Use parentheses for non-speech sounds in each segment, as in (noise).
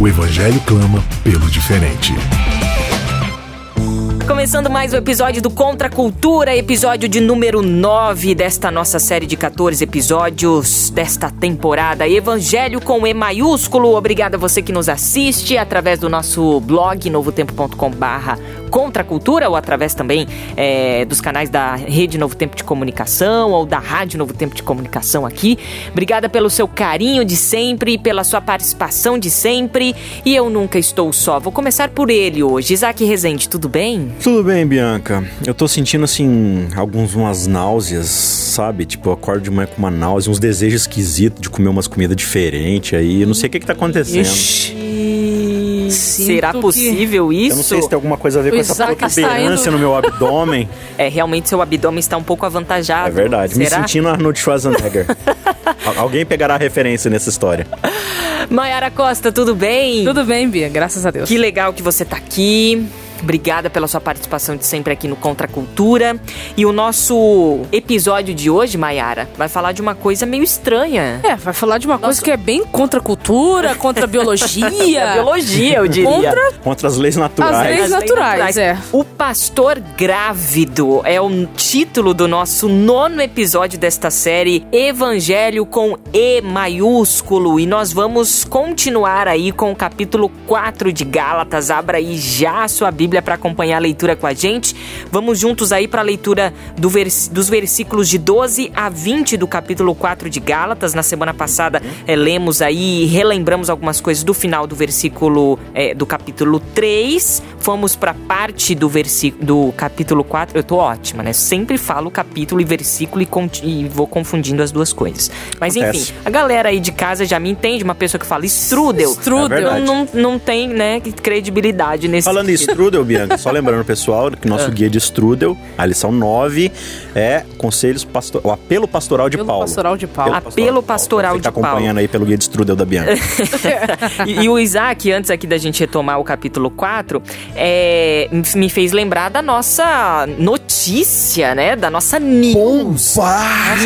O evangelho clama pelo diferente. Começando mais um episódio do Contra Cultura, episódio de número 9 desta nossa série de 14 episódios desta temporada. Evangelho com E maiúsculo. Obrigada a você que nos assiste através do nosso blog novotempo.com/barra Contra a Cultura ou através também é, dos canais da Rede Novo Tempo de Comunicação ou da Rádio Novo Tempo de Comunicação aqui. Obrigada pelo seu carinho de sempre, pela sua participação de sempre. E eu nunca estou só. Vou começar por ele hoje. Isaac Rezende, tudo bem? Tudo bem, Bianca. Eu tô sentindo, assim, algumas umas náuseas, sabe? Tipo, eu acordo de manhã com uma náusea, uns desejos esquisitos de comer umas comidas diferentes aí. Eu não sei o que que tá acontecendo. Ixi. Será possível isso? Eu não sei se tem alguma coisa a ver O com essa Isaac está protuberância indo- no meu abdômen. (laughs) É, realmente seu abdômen está um pouco avantajado. É verdade. Me Será? sentindo Arnold Schwarzenegger. (laughs) Al- Alguém pegará a referência nessa história. Mayara Costa, tudo bem? Tudo bem, Bia, graças a Deus. Que legal que você tá aqui. Obrigada pela sua participação de sempre aqui no Contra a Cultura. E o nosso episódio de hoje, Mayara, vai falar de uma coisa meio estranha. É, vai falar de uma coisa que é bem contra a cultura, contra a biologia. A (laughs) biologia, eu diria. Contra Contra as leis naturais. As leis As naturais, é. O Pastor Grávido é o título do nosso nono episódio desta série Evangelho com E maiúsculo. E nós vamos continuar aí com o capítulo 4 de Gálatas. Abra aí já a sua Bíblia para acompanhar a leitura com a gente. Vamos juntos aí para a leitura do vers- dos versículos de 12 a 20 do capítulo 4 de Gálatas. Na semana passada eh, lemos aí e relembramos algumas coisas do final do versículo eh, do capítulo 3. Fomos para parte do versículo do capítulo 4. Eu tô ótima, né? Sempre falo capítulo e versículo e, e vou confundindo as duas coisas. Mas Acontece. enfim, a galera aí de casa já me entende, uma pessoa que fala strudel. Strudel. É não, não tem, né, credibilidade nesse Falando sentido. Strudel, Bianca, só lembrando pessoal que Ah. nosso guia de Strudel, a lição 9, é conselhos pastor... o apelo pastoral de Pelo Paulo. pastoral de Paulo. Apelo pastoral Você de tá Paulo. acompanhando aí pelo guia de Strudel da Bianca. (laughs) E, e o Isaac, antes aqui da gente retomar o capítulo 4, é, me fez lembrar da nossa notícia, né? Da nossa news.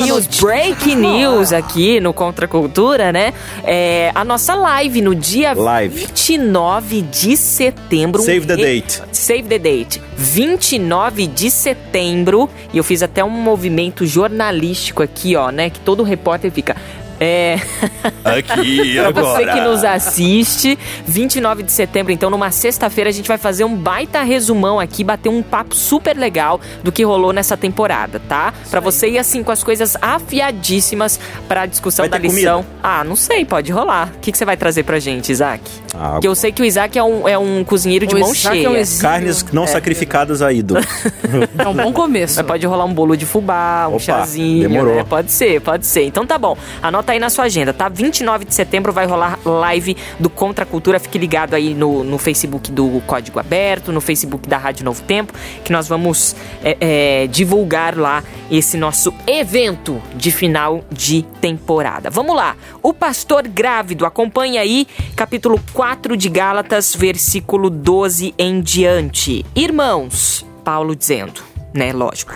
News, break news aqui no Contra a Cultura, né? É, a nossa live no dia Live. 29 de setembro. Save the Re- date. Save the date. 29 de setembro. E eu fiz até um movimento jornalístico aqui, ó, né? Que todo repórter fica. É. Aqui, (laughs) Pra você que nos assiste, 29 de setembro, então numa sexta-feira a gente vai fazer um baita resumão aqui, bater um papo super legal do que rolou nessa temporada, tá? Pra você ir assim com as coisas afiadíssimas pra discussão Vai da lição. Ah, não sei, pode rolar. O que, que você vai trazer pra gente, Isaac? Ah, Porque eu sei que o Isaac é um, é um cozinheiro de O mão Isaac cheia. é um. Carnes não sacrificadas a ídolo. (laughs) É um bom começo. Mas pode rolar um bolo de fubá, um Opa, chazinho. demorou. né? Pode ser, pode ser. Então tá bom. Anota aí na sua agenda, tá? 29 de setembro vai rolar live do Contra Cultura. Fique ligado aí no, no Facebook do Código Aberto, no Facebook da Rádio Novo Tempo, que nós vamos é, é, divulgar lá esse nosso evento de final de temporada. Vamos lá. O pastor grávido, acompanha aí, capítulo 4 de Gálatas, versículo 12 em diante. Irmãos, Paulo dizendo né? Lógico.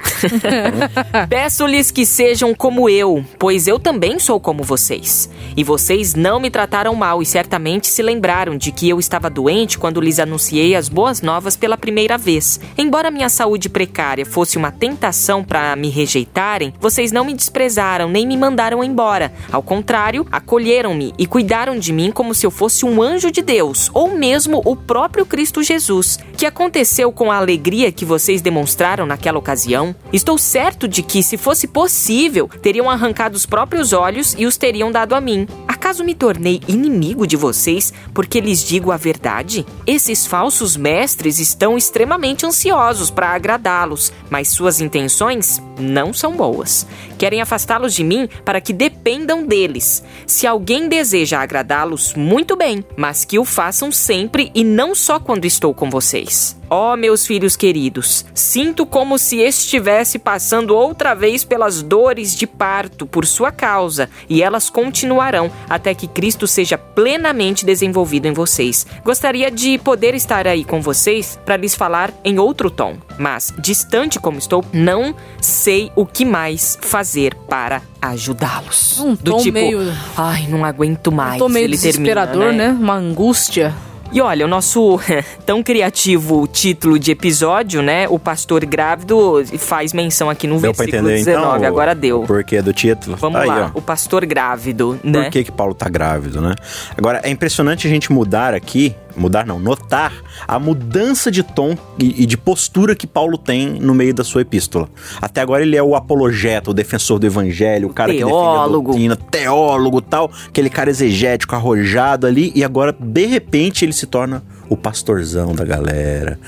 (laughs) Peço-lhes que sejam como eu, pois eu também sou como vocês. E vocês não me trataram mal e certamente se lembraram de que eu estava doente quando lhes anunciei as boas novas pela primeira vez. Embora minha saúde precária fosse uma tentação para me rejeitarem, vocês não me desprezaram nem me mandaram embora. Ao contrário, acolheram-me e cuidaram de mim como se eu fosse um anjo de Deus, ou mesmo o próprio Cristo Jesus. Que aconteceu com a alegria que vocês demonstraram naquela ocasião? Estou certo de que, se fosse possível, teriam arrancado os próprios olhos e os teriam dado a mim. Acaso me tornei inimigo de vocês porque lhes digo a verdade? Esses falsos mestres estão extremamente ansiosos para agradá-los, mas suas intenções não são boas. Querem afastá-los de mim para que dependam deles. Se alguém deseja agradá-los, muito bem, mas que o façam sempre e não só quando estou com vocês. Ó oh, meus filhos queridos, sinto como se estivesse passando outra vez pelas dores de parto por sua causa, e elas continuarão até que Cristo seja plenamente desenvolvido em vocês. Gostaria de poder estar aí com vocês para lhes falar em outro tom, mas distante como estou, não sei o que mais fazer para ajudá-los. Um Do tipo, meio- ai, não aguento mais. Um tom meio Ele termina, desesperador, né? Uma angústia. E olha, o nosso (laughs) tão criativo título de episódio, né? O pastor grávido faz menção aqui no Deu pra versículo entender 19. então? Agora deu. O porquê do título? Vamos Aí, lá, ó. o pastor grávido, né? Por que, que Paulo tá grávido, né? Agora, é impressionante a gente mudar aqui, mudar não, notar a mudança de tom e, e de postura que Paulo tem no meio da sua epístola. Até agora ele é o apologeta, o defensor do evangelho, o cara que defende a teólogo. doutrina, teólogo tal, aquele cara exegético, arrojado ali, e agora, de repente, ele se torna o pastorzão da galera.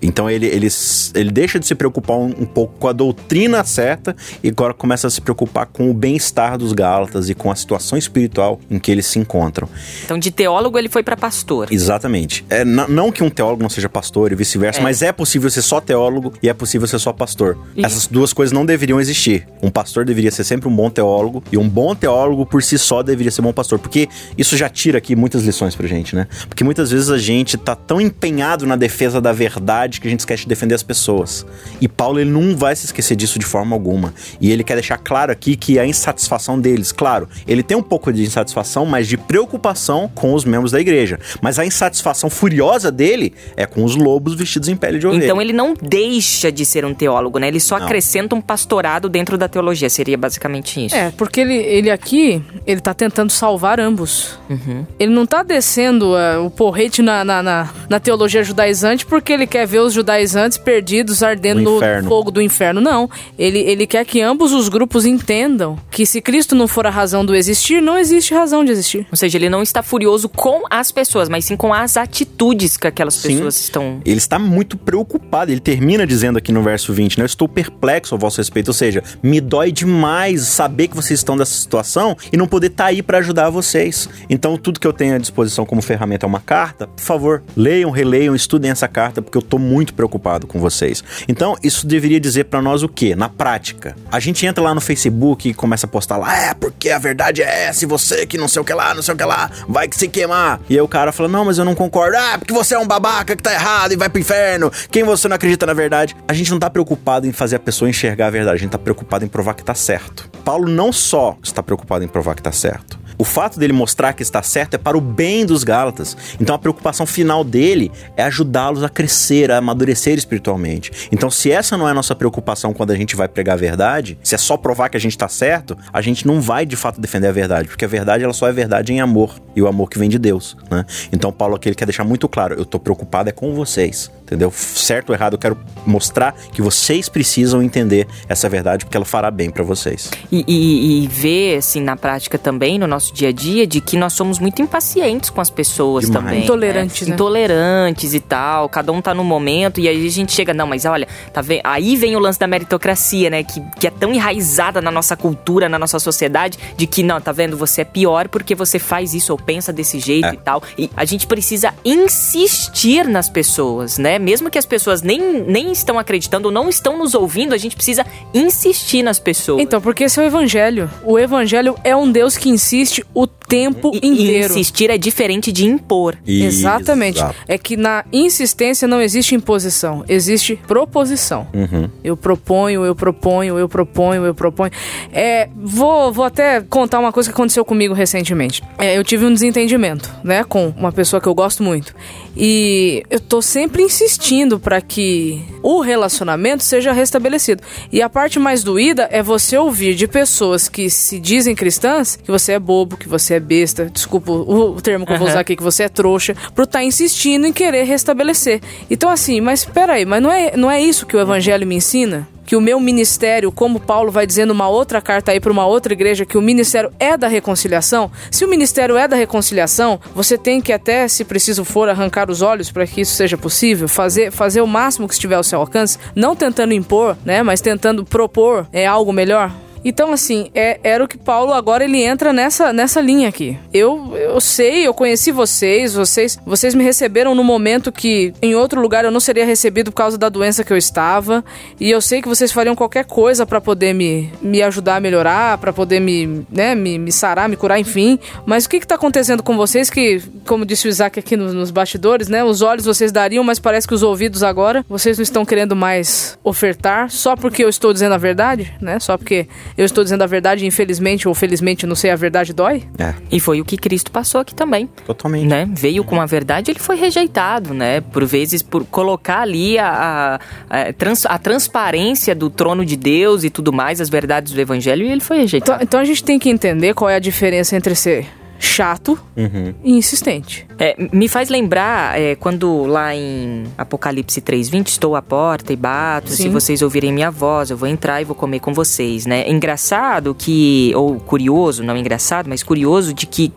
Então ele, ele, ele deixa de se preocupar um, um pouco com a doutrina certa e agora começa a se preocupar com o bem-estar dos Gálatas e com a situação espiritual em que eles se encontram. Então, de teólogo, ele foi para pastor. Exatamente. É, não que um teólogo não seja pastor e vice-versa, É. mas é possível ser só teólogo e é possível ser só pastor. E- Essas duas coisas não deveriam existir. Um pastor deveria ser sempre um bom teólogo e um bom teólogo por si só deveria ser bom pastor, porque isso já tira aqui muitas lições pra gente, né? Porque muitas vezes a gente tá tão empenhado na defesa da verdade que a gente esquece de defender as pessoas. E Paulo ele não vai se esquecer disso de forma alguma. E ele quer deixar claro aqui que a insatisfação deles, claro, ele tem um pouco de insatisfação, mas de preocupação com os membros da igreja. Mas a insatisfação furiosa dele é com os lobos vestidos em pele de ovelha. Então ele não deixa de ser um teólogo, né? Ele só Não. acrescenta um pastorado dentro da teologia. Seria basicamente isso. É, porque ele, ele aqui, ele tá tentando salvar ambos. Uhum. Ele não tá descendo é, o porrete na, na, na, na teologia judaizante porque ele quer ver os judaizantes perdidos ardendo No fogo do inferno. Não. Ele, ele quer que ambos os grupos entendam que se Cristo não for a razão do existir, não existe razão de existir. Ou seja, ele não está furioso com as pessoas, mas sim com as atitudes que aquelas Sim. pessoas estão. Ele está muito preocupado. Ele termina dizendo aqui no verso 20, né? Eu estou perplexo ao vosso respeito. Ou seja, me dói demais saber que vocês estão nessa situação e não poder estar aí para ajudar vocês. Então, tudo que eu tenho à disposição como ferramenta é uma carta. Por favor, leiam, releiam, estudem essa carta, porque eu estou muito preocupado com vocês. Então, isso deveria dizer para nós o quê? Na prática. A gente entra lá no Facebook e começa a postar lá, é, porque a verdade é essa, e você que não sei o que lá, não sei o que lá, vai se queimar. E aí o cara fala, não, mas eu não concordo. Ah, porque você é um babaca que tá errado e vai pro inferno. Quem você não acredita na verdade? A gente não tá preocupado em fazer a pessoa enxergar a verdade, a gente tá preocupado em provar que tá certo. Paulo não só está preocupado em provar que tá certo. O fato dele mostrar que está certo é para o bem dos Gálatas. Então a preocupação final dele é ajudá-los a crescer, a amadurecer espiritualmente. Então, se essa não é a nossa preocupação quando a gente vai pregar a verdade, se é só provar que a gente está certo, a gente não vai de fato defender a verdade, porque a verdade ela só é verdade em amor e o amor que vem de Deus, né? Então, Paulo aqui ele quer deixar muito claro: eu tô preocupado é com vocês, entendeu? Certo ou errado, eu quero mostrar que vocês precisam entender essa verdade porque ela fará bem para vocês. E, e, e ver, assim, na prática também, no nosso dia a dia, de que nós somos muito impacientes com as pessoas Demais. também. Intolerantes, né? Intolerantes e tal. Cada um tá no momento, e aí a gente chega, não, mas olha, tá vendo? Aí vem o lance da meritocracia, né? Que, que é tão enraizada na nossa cultura, na nossa sociedade, de que, não, tá vendo? Você é pior porque você faz isso ou pensa desse jeito É. e tal. E a gente precisa insistir nas pessoas, né? Mesmo que as pessoas nem, nem estão acreditando ou não estão nos ouvindo, a gente precisa insistir nas pessoas. Então, porque esse é o evangelho. O evangelho é um Deus que insiste o tempo E- E inteiro. insistir é diferente de impor. Exatamente. Exato. É que na insistência não existe imposição, existe proposição. Uhum. Eu proponho, eu proponho, eu proponho, eu proponho. É, vou, vou até contar uma coisa que aconteceu comigo recentemente. É, eu tive um desentendimento, né, com uma pessoa que eu gosto muito. E eu tô sempre insistindo para que o relacionamento seja restabelecido. E a parte mais doída é você ouvir de pessoas que se dizem cristãs que você é bobo, que você é besta, desculpa o, o termo que eu vou usar aqui, que você é trouxa, por estar insistindo em querer restabelecer. Então assim, mas peraí, mas não é, não é isso que o evangelho me ensina? Que o meu ministério, como Paulo vai dizer numa outra carta aí para uma outra igreja, que o ministério é da reconciliação, se o ministério é da reconciliação, você tem que até, se preciso for, arrancar os olhos para que isso seja possível, fazer, fazer o máximo que estiver ao seu alcance, não tentando impor, né, mas tentando propor é algo melhor. Então, assim, é, era o que Paulo agora ele entra nessa, nessa linha aqui. Eu, eu sei, eu conheci vocês, vocês, vocês me receberam no momento que em outro lugar eu não seria recebido por causa da doença que eu estava. E eu sei que vocês fariam qualquer coisa para poder me, me ajudar a melhorar, para poder me, né, me, me sarar, me curar, enfim. Mas o que está acontecendo com vocês que, como disse o Isaac aqui nos, nos bastidores, né? Os olhos vocês dariam, mas parece que os ouvidos agora vocês não estão querendo mais ofertar só porque eu estou dizendo a verdade, né? Só porque eu estou dizendo a verdade, infelizmente ou felizmente, não sei, a verdade dói? É, E foi o que Cristo passou aqui também. totalmente. Né? Veio com a verdade, ele foi rejeitado, né? Por vezes, por colocar ali a, a, a trans- a transparência do trono de Deus e tudo mais, as verdades do evangelho, e ele foi Então, rejeitado. então a gente tem que entender qual é a diferença entre ser chato Uhum. e insistente. É, me faz lembrar é, quando lá em Apocalipse 3:20 estou à porta e bato, se Sim. vocês ouvirem minha voz, eu vou entrar e vou comer com vocês, né? Engraçado que ou curioso, não engraçado, mas curioso de que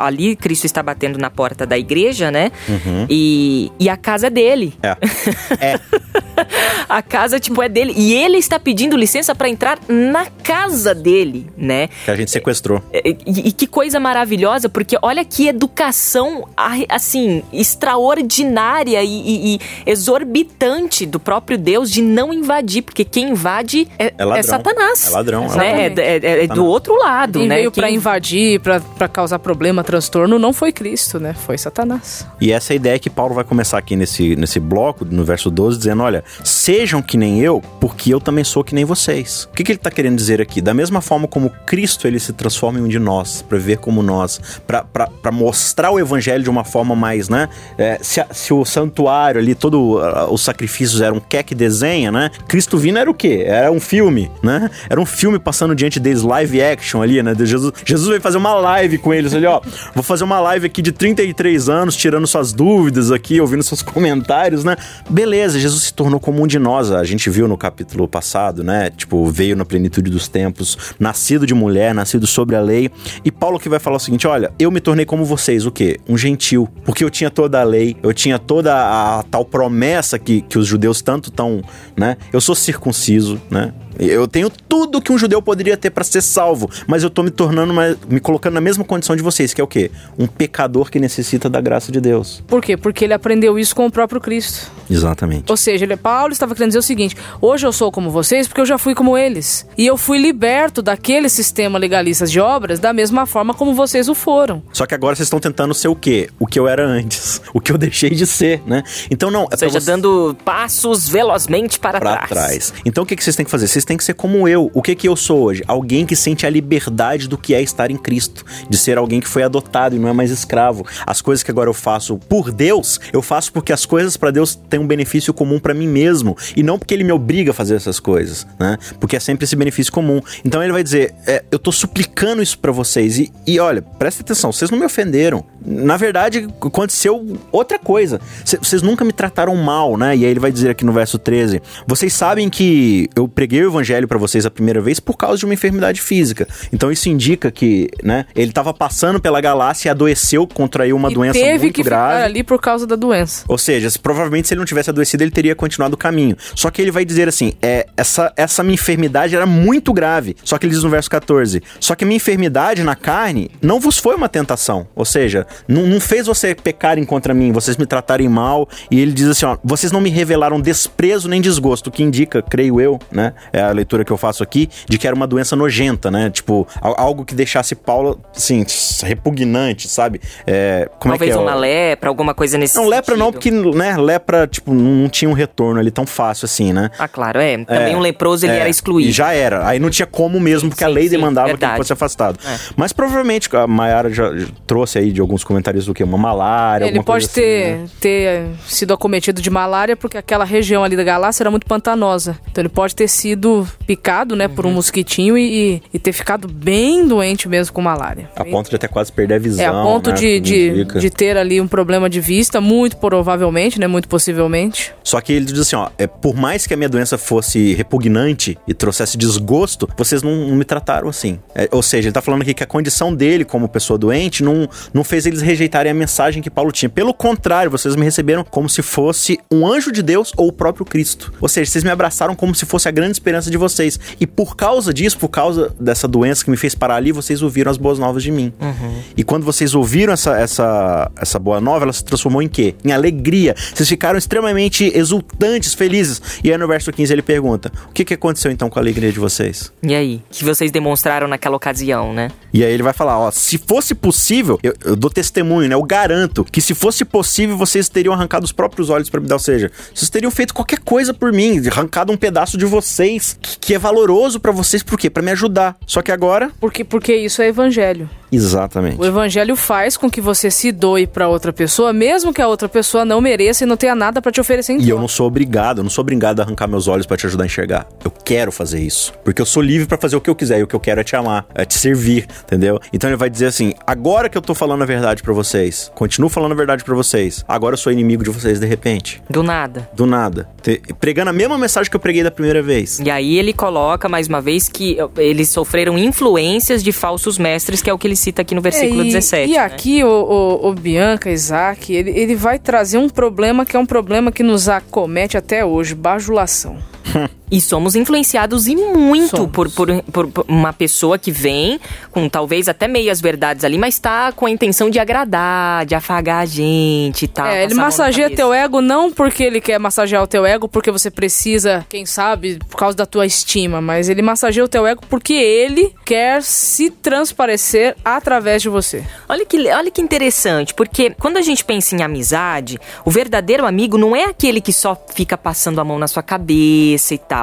ali Cristo está batendo na porta da igreja, né? E, e a casa é dele. É. (laughs) É. A casa tipo é dele e ele está pedindo licença para entrar na casa dele, né? Que a gente sequestrou. E, e que coisa maravilhosa, porque olha que educação, assim, extraordinária e, e- e exorbitante do próprio Deus de não invadir, porque quem invade é, É ladrão. é Satanás. É ladrão, é Né? É, é- é do outro lado, Quem né? veio Quem- pra invadir, pra, pra causar problema, transtorno, não foi Cristo, né? Foi Satanás. E essa é a ideia que Paulo vai começar aqui nesse, nesse bloco, no verso 12, dizendo: olha, sejam que nem eu, porque eu também sou que nem vocês. O que, que ele está querendo dizer aqui? Da mesma forma como Cristo ele se transforma em um de nós, para viver como nós, para mostrar o evangelho de uma forma mais, né? É, se, se o santuário ali, todos os sacrifícios eram quer que desenha, né? Cristo vindo era o quê? Era um filme, né? Era um filme passando diante deles, live action ali, né? De Jesus, Jesus veio fazer uma live com eles ali, ó. Vou fazer uma live aqui de 33 anos, tirando suas dúvidas aqui, ouvindo seus (laughs) comentários, né? Beleza, Jesus se tornou como um de nós. A gente viu no capítulo passado, né? Tipo, veio na plenitude dos tempos, nascido de mulher, nascido sobre a lei. E Paulo que vai falar o seguinte: olha, eu me tornei como vocês, o quê? Um gentil. Porque eu tinha toda a lei, eu tinha toda a, tal promessa que, que os judeus tanto tão, né? Eu sou circunciso, né? Eu tenho tudo que um judeu poderia ter para ser salvo, mas eu tô me tornando, uma- me colocando na mesma condição de vocês, que é o quê? Um pecador que necessita da graça de Deus. Por quê? Porque ele aprendeu isso com o próprio Cristo. Exatamente. Ou seja, ele, Paulo estava querendo dizer o seguinte: hoje eu sou como vocês porque eu já fui como eles. E eu fui liberto daquele sistema legalista de obras da mesma forma como vocês o foram. Só que agora vocês estão tentando ser o quê? O que eu era antes, (laughs) o que eu deixei de ser, né? Então não, é Ou seja, você- dando passos velozmente para pra trás. trás. Então o que, que vocês têm que fazer? Vocês têm que ser como eu. O que que eu sou hoje? Alguém que sente a liberdade do que é estar em Cristo, de ser alguém que foi adotado e não é mais escravo. As coisas que agora eu faço por Deus, eu faço porque as coisas pra Deus têm um benefício comum pra mim mesmo e não porque ele me obriga a fazer essas coisas, né? Porque é sempre esse benefício comum. Então ele vai dizer, é, eu tô suplicando isso pra vocês e, e olha, presta atenção, vocês não me ofenderam. Na verdade, aconteceu outra coisa. Vocês nunca me trataram mal, né? E aí ele vai dizer aqui no verso 13: Vocês sabem que eu preguei o evangelho pra vocês a primeira vez por causa de uma enfermidade física. Então isso indica que, né, ele tava passando pela galáxia e adoeceu, contraiu uma e doença teve muito que grave. ficar ali por causa da doença. Ou seja, se- provavelmente se ele não tivesse adoecido, ele teria continuado o caminho. Só que ele vai dizer assim: é, essa, essa minha enfermidade era muito grave. Só que ele diz no verso 14: Só que minha enfermidade na carne não vos foi uma tentação. Ou seja, não, não fez você pecarem contra mim, vocês me tratarem mal. E ele diz assim: ó, vocês não me revelaram desprezo nem desgosto, o que indica, creio eu, né? É a leitura que eu faço aqui, de que era uma doença nojenta, né? Tipo, al- algo que deixasse Paulo, assim, repugnante, sabe? É, como Talvez é que é? uma lepra, alguma coisa nesse não, lepra não, sentido. porque, né, lepra, tipo, não, tinha um retorno ali tão fácil assim, né? Ah, claro, é. Também É, um leproso ele É, era excluído. Já era. Aí não tinha como mesmo, porque a sim, lei sim, demandava que verdade. ele fosse afastado. É. Mas provavelmente a Mayara já trouxe aí de alguns comentários do que? Uma malária, Ele alguma pode coisa assim, ter, né? ter sido acometido de malária porque aquela região ali da galáxia era muito pantanosa. Então ele pode ter sido sido picado, né, por um mosquitinho e, e ter ficado bem doente mesmo com malária. A ponto de até quase perder a visão. É, a ponto né, de, de, de ter ali um problema de vista, muito provavelmente, né, muito possivelmente. Só que ele diz assim, ó, é, por mais que a minha doença fosse repugnante e trouxesse desgosto, vocês não, não me trataram assim. É, ou seja, ele tá falando aqui que a condição dele como pessoa doente não, não fez eles rejeitarem a mensagem que Paulo tinha. Pelo contrário, vocês me receberam como se fosse um anjo de Deus ou o próprio Cristo. Ou seja, vocês me abraçaram como se fosse a grande esperança de vocês. E por causa disso, por causa dessa doença que me fez parar ali, vocês ouviram as boas novas de mim. E quando vocês ouviram essa, essa, essa boa nova, ela se transformou em quê? Em alegria. Vocês ficaram extremamente exultantes, felizes. E aí no verso 15 ele pergunta: O que, que aconteceu então com a alegria de vocês? E aí? Que vocês demonstraram naquela ocasião, né? E aí ele vai falar, ó, se fosse possível, eu, eu dou testemunho, né? Eu garanto que se fosse possível, vocês teriam arrancado os próprios olhos pra me dar, ou seja, vocês teriam feito qualquer coisa por mim, arrancado um pedaço de vocês, que, que é valoroso pra vocês, por quê? Pra me ajudar. Só que agora, Porque, porque isso é evangelho. Exatamente. O evangelho faz com que você se doe pra outra pessoa, mesmo que a outra pessoa não mereça e não tenha nada pra te oferecer em E eu troca. não sou obrigado, eu não sou obrigado a arrancar meus olhos pra te ajudar a enxergar. Eu quero fazer isso, porque eu sou livre pra fazer o que eu quiser e o que eu quero é te amar, é te servir, entendeu? Então ele vai dizer assim: "Agora que eu tô falando a verdade pra vocês, continuo falando a verdade pra vocês. Agora eu sou inimigo de vocês de repente, Do nada. do nada, Te- pregando a mesma mensagem que eu preguei da primeira vez. E aí ele coloca mais uma vez que eles sofreram influências de falsos mestres, que é o que ele cita aqui no versículo É, e, 17. E né? aqui, o, o, o Bianca, Isaac, ele, ele vai trazer um problema que é um problema que nos acomete até hoje, bajulação. (laughs) E somos influenciados e muito por, por, por- uma pessoa que vem com talvez até meias verdades ali, mas tá com a intenção de agradar, de afagar a gente e tal. é, ele massageia teu ego não porque ele quer massagear o teu ego, porque você precisa, quem sabe, por causa da tua estima, mas ele massageia o teu ego porque ele quer se transparecer através de você. Olha que, olha que interessante, porque quando a gente pensa em amizade, o verdadeiro amigo não é aquele que só fica passando a mão na sua cabeça e tal.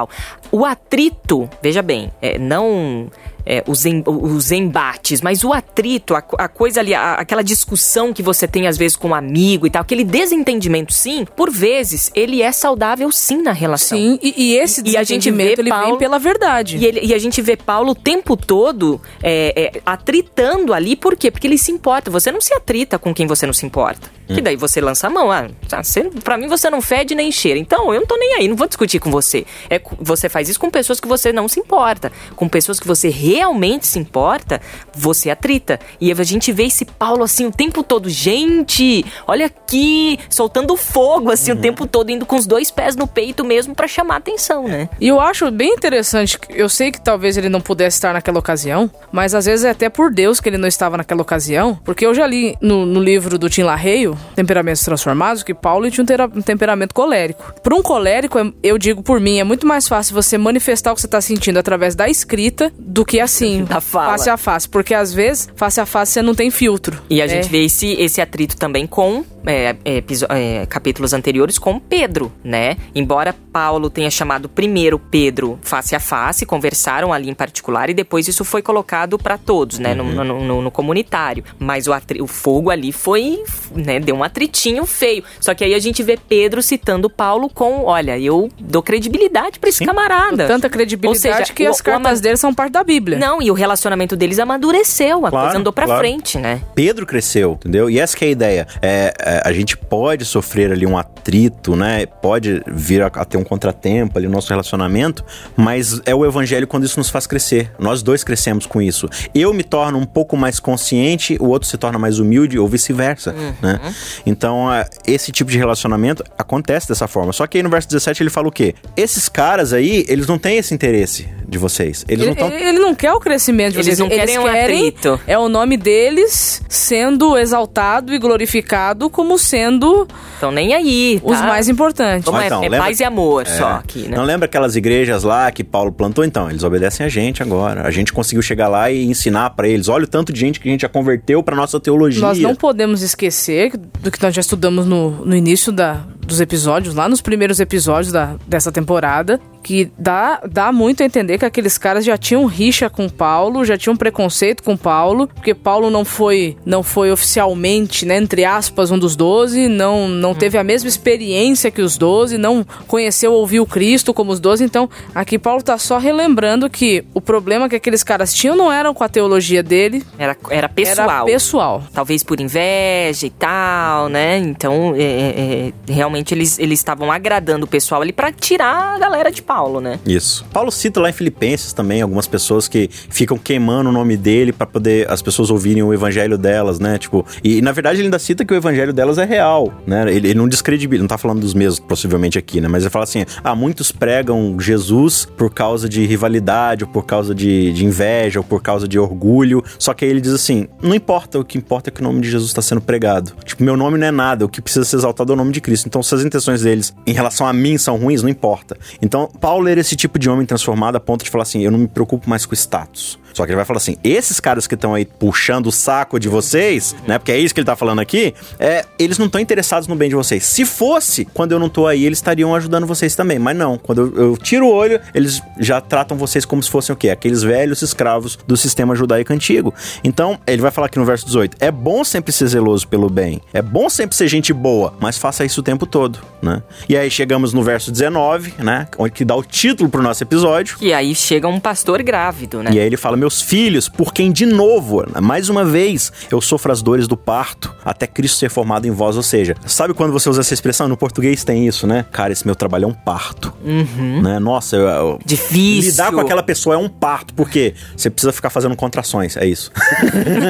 O atrito, veja bem, é, não é, os, em- os embates, mas o atrito, a, a coisa ali, a- aquela discussão que você tem às vezes com um amigo e tal, aquele desentendimento, sim, por vezes, ele é saudável sim na relação. Sim, e, e esse E a gente vê desentendimento, ele Paulo- vem pela verdade. E, ele- e a gente vê Paulo o tempo todo é, é, atritando ali, por quê? Porque ele se importa. Você não se atrita com quem você não se importa. Que daí você lança a mão. Ah, tá, você, pra mim você não fede nem cheira. Então eu não tô nem aí, não vou discutir com você. É, você faz isso com pessoas que você não se importa. Com pessoas que você realmente se importa, você atrita. E a gente vê esse Paulo assim o tempo todo. Gente, olha aqui, soltando fogo assim o tempo todo, indo com os dois pés no peito mesmo pra chamar atenção, né? E eu acho bem interessante, eu sei que talvez ele não pudesse estar naquela ocasião, mas às vezes é até por Deus que ele não estava naquela ocasião, porque eu já li no, no livro do Tim LaHaye, Temperamentos Transformados, que Paulo tinha um, tera- um temperamento colérico. Para um colérico, é- eu digo por mim, é muito mais fácil você manifestar o que você está sentindo através da escrita do que assim, (laughs) Da fala. face a face, porque às vezes, face a face, você não tem filtro. E a É. gente vê esse, esse atrito também com é, é, é, capítulos anteriores com Pedro, né? Embora Paulo tenha chamado primeiro Pedro face a face, conversaram ali em particular e depois isso foi colocado pra todos, né? No, no- no- no comunitário. Mas o, atri- o fogo ali foi, né? Deu um atritinho feio. Só que aí a gente vê Pedro citando Paulo com, olha, eu dou credibilidade pra esse camarada. Tanta credibilidade Ou seja, que o- as cartas dele são parte da Bíblia. Não, e o relacionamento deles amadureceu, a Claro, coisa andou pra claro. frente, né? Pedro cresceu, entendeu? E essa que é a ideia. É, é, a gente pode sofrer ali um atrito, né? Pode vir a, a ter um contratempo ali no nosso relacionamento, mas é o evangelho quando isso nos faz crescer. Nós dois crescemos com isso. Eu me torno um pouco mais consciente, o outro se torna mais humilde ou vice-versa, né? Então, é, esse tipo de relacionamento acontece dessa forma. Só que aí no verso 17 ele fala o quê? Esses caras aí, eles não têm esse interesse de vocês. Eles Ele, não estão ele- não quer o crescimento de Eles vocês. não querem um atrito. É o nome deles sendo exaltado e glorificado como sendo Então nem aí, tá? os mais importantes. Como Ó, é, então, é lembra- paz e amor só aqui, né? Não lembra aquelas igrejas lá que Paulo plantou? Então, eles obedecem a gente agora. A gente conseguiu chegar lá e ensinar pra eles. Olha o tanto de gente que a gente já converteu pra nossa teologia. Nós não podemos esquecer do que nós já estudamos no, no início da, dos episódios, lá nos primeiros episódios da, dessa temporada, que dá, dá muito a entender que aqueles caras já tinham rixa com Paulo, já tinham preconceito com Paulo, porque Paulo não foi não foi oficialmente, né, entre aspas, um dos doze, não, não teve a mesma experiência que os doze, não conheceu, ouviu Cristo como os doze, então aqui Paulo tá só relembrando que o problema que aqueles caras tinham não era com a teologia dele, Era, era pessoal. era pessoal. Talvez por inveja e tal, né? Então, é, é, é, realmente eles eles estavam agradando o pessoal ali pra tirar a galera de Paulo, né? Isso. Paulo cita lá em Filipenses também algumas pessoas que ficam queimando o nome dele pra poder as pessoas ouvirem o evangelho delas, né? Tipo, e, na verdade ele ainda cita que o evangelho delas é real, né? Ele, ele não descredibiliza, não tá falando dos mesmos possivelmente aqui, né? Mas ele fala assim: ah, muitos pregam Jesus por causa de rivalidade, ou por causa de, de inveja, ou por causa de orgulho. Só que aí ele diz assim: não importa, o que importa é que o nome de Jesus está sendo pregado. Tipo, meu nome não é nada, o que precisa ser exaltado é o nome de Cristo. Então, se as intenções deles em relação a mim são ruins, não importa. Então, Paulo era esse tipo de homem transformado a ponto de falar assim: eu não me preocupo mais com status. Só que ele vai falar assim: esses caras que estão aí puxando o saco de vocês, né? Porque é isso que ele tá falando aqui, é, eles não estão interessados no bem de vocês. Se fosse, quando eu não tô aí, eles estariam ajudando vocês também. Mas não, quando eu, eu tiro o olho, eles já tratam vocês como se fossem o quê? Aqueles velhos escravos do sistema judaico antigo. Então, ele vai falar aqui no verso 18: é bom sempre ser zeloso pelo bem, é bom sempre ser gente boa, mas faça isso o tempo todo, né? E aí chegamos no verso 19, né? Onde que dá o título pro nosso episódio. E aí chega um pastor grávido, né? E aí ele fala: Meus filhos, por quem de novo, mais uma vez, eu sofro as dores do parto, até Cristo ser formado em vós. Ou seja, sabe quando você usa essa expressão? No português tem isso, né? Cara, esse meu trabalho é um parto. Né? Nossa, eu, eu- Difícil. lidar com aquela pessoa é um parto, porque você precisa ficar fazendo contrações, é isso.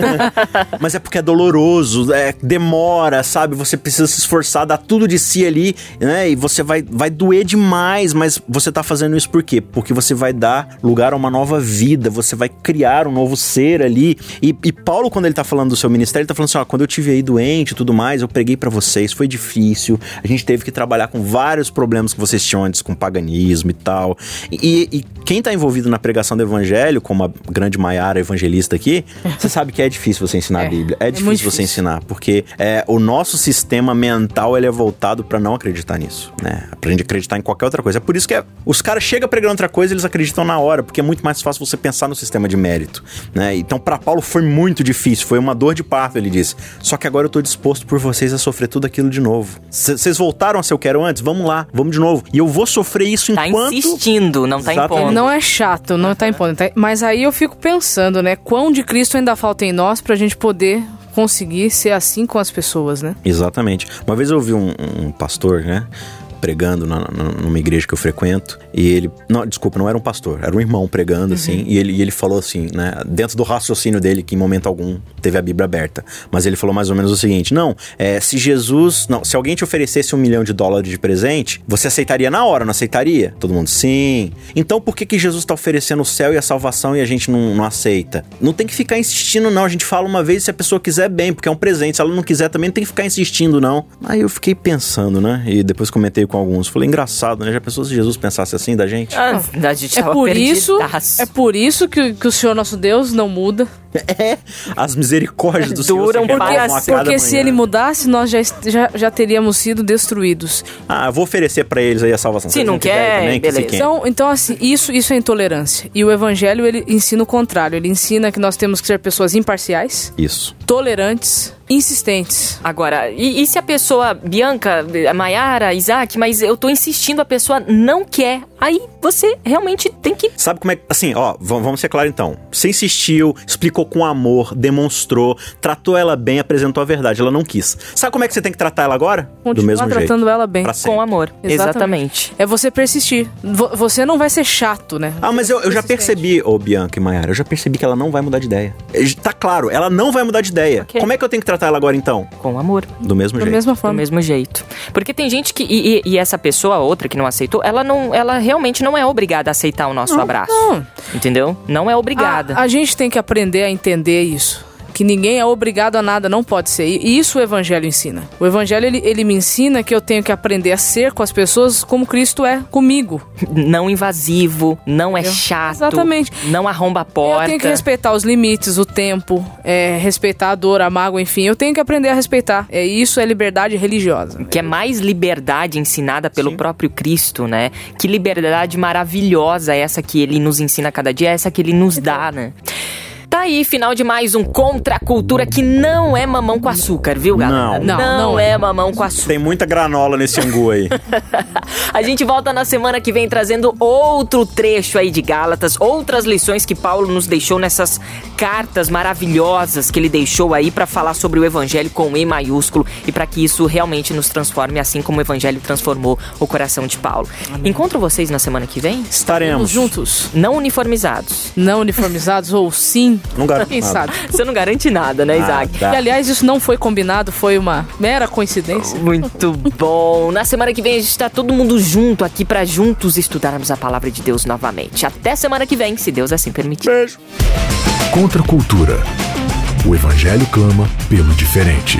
(laughs) Mas é porque é doloroso, é, demora, sabe? Você precisa se esforçar, dar tudo de si ali, né? E você vai, vai doer demais, mas você tá fazendo isso por quê? Porque você vai dar lugar a uma nova vida, você vai criar um novo ser ali. E, e Paulo, quando ele tá falando do seu ministério, ele tá falando assim: ó, quando eu tive aí doente e tudo mais, eu preguei pra vocês, foi difícil, a gente teve que trabalhar com vários problemas que vocês tinham antes, com paganismo e tal. E, e quem tá envolvido na pregação do evangelho, como a grande Maiara evangelista aqui, você sabe que é difícil você ensinar (laughs) É, a Bíblia. É é difícil muito você difícil. ensinar, porque é, o nosso sistema mental ele é voltado pra não acreditar nisso, né? Pra gente acreditar em qualquer outra coisa. É por isso que é- os caras chegam pregando outra coisa, eles acreditam na hora, porque é muito mais fácil você pensar no sistema de mérito, né? Então pra Paulo foi muito difícil, foi uma dor de parto, ele disse. Só que agora eu tô disposto por vocês a sofrer tudo aquilo de novo. Vocês voltaram a ser eu quero antes? Vamos lá, vamos de novo. E eu vou sofrer isso Tá enquanto insistindo, não tá Exatamente. impondo. Não é chato, não tá impondo. tá- Mas aí eu fico pensando, né? Quão de Cristo ainda falta em nós pra gente poder conseguir ser assim com as pessoas, né? Exatamente. Uma vez eu ouvi um, um pastor, né? Pregando na, na- numa igreja que eu frequento, e ele. Não, desculpa, não era um pastor, era um irmão pregando, assim, e ele, e ele falou assim, né? Dentro do raciocínio dele, que em momento algum teve a Bíblia aberta. Mas ele falou mais ou menos o seguinte: não, é, se Jesus. Não, se alguém te oferecesse um milhão de dólares de presente, você aceitaria na hora, não aceitaria? Todo mundo, sim. Então por que, que Jesus está oferecendo o céu e a salvação e a gente não, não aceita? Não tem que ficar insistindo, não. A gente fala uma vez se a pessoa quiser bem, porque é um presente. Se ela não quiser, também não tem que ficar insistindo, não. Aí eu fiquei pensando, né? E depois comentei com alguns. Falei, engraçado, né? Já pensou se Jesus pensasse assim da gente? Ah, a gente É por isso, é por isso que, que o Senhor nosso Deus não muda. (laughs) É, as misericórdias do Senhor Duram se para Porque se ele mudasse, nós já, já, já teríamos sido destruídos. Ah, eu vou oferecer pra eles aí a salvação. Se eles não quer, também, que se beleza. quem. Então, então assim, isso, isso é intolerância. E o evangelho, ele ensina o contrário. Ele ensina que nós temos que ser pessoas imparciais, Isso. tolerantes, insistentes. Agora, e, e se a pessoa, Bianca, a Maiara, Isaac, mas eu tô insistindo, a pessoa não quer, aí você realmente tem que. Sabe como é que. Assim, ó, vamos ser claros então. Você insistiu, explicou com amor, demonstrou, tratou ela bem, apresentou a verdade. Ela não quis. Sabe como é que você tem que tratar ela agora? Do mesmo tratando jeito. ela bem. Com amor. Exatamente. É você persistir. Vo- Você não vai ser chato, né? Ah, mas eu, eu já percebi, ô Bianca e Mayara, eu já percebi que ela não vai mudar de ideia. Tá claro, ela não vai mudar de ideia. Ok. Como é que eu tenho que tratar ela agora então? Com amor. Do mesmo Da jeito. mesma Do forma. mesmo jeito. Porque tem gente que. E, e- e essa pessoa, outra que não aceitou, ela não. Ela realmente não é obrigada a aceitar o nosso abraço. Não. Entendeu? Não é obrigada. A, a gente tem que aprender a entender isso. que ninguém é obrigado a nada, não pode ser. E isso o evangelho ensina. O evangelho ele, ele me ensina que eu tenho que aprender a ser com as pessoas como Cristo é comigo. (laughs) Não invasivo, não é Eu- chato. Exatamente. Não arromba a porta. Eu tenho que respeitar os limites, o tempo, é, respeitar a dor, a mágoa, enfim. Eu tenho que aprender a respeitar. É, isso é liberdade religiosa. Que é mais liberdade ensinada pelo próprio Cristo, né? Que liberdade maravilhosa é essa que ele nos ensina a cada dia, é essa que ele nos dá, né? Tá aí, final de mais um Contra a Cultura que não é mamão com açúcar, viu, galera? Não. Não, não é é. mamão com açúcar. Tem muita granola nesse angu aí. (laughs) A gente volta na semana que vem trazendo outro trecho aí de Gálatas, outras lições que Paulo nos deixou nessas cartas maravilhosas que ele deixou aí pra falar sobre o evangelho com E maiúsculo e pra que isso realmente nos transforme assim como o evangelho transformou o coração de Paulo. Encontro vocês na semana que vem? Estamos Estaremos. juntos, Não uniformizados. não uniformizados ou sim. Não garanto Quem nada. sabe? Você não garante nada, né, Isaac? Nada. E aliás, isso não foi combinado, foi uma mera coincidência. Muito bom. Na semana que vem a gente tá todo mundo junto aqui pra juntos estudarmos a palavra de Deus novamente. Até semana que vem, se Deus assim permitir. Beijo. Contra a cultura. O evangelho clama pelo diferente.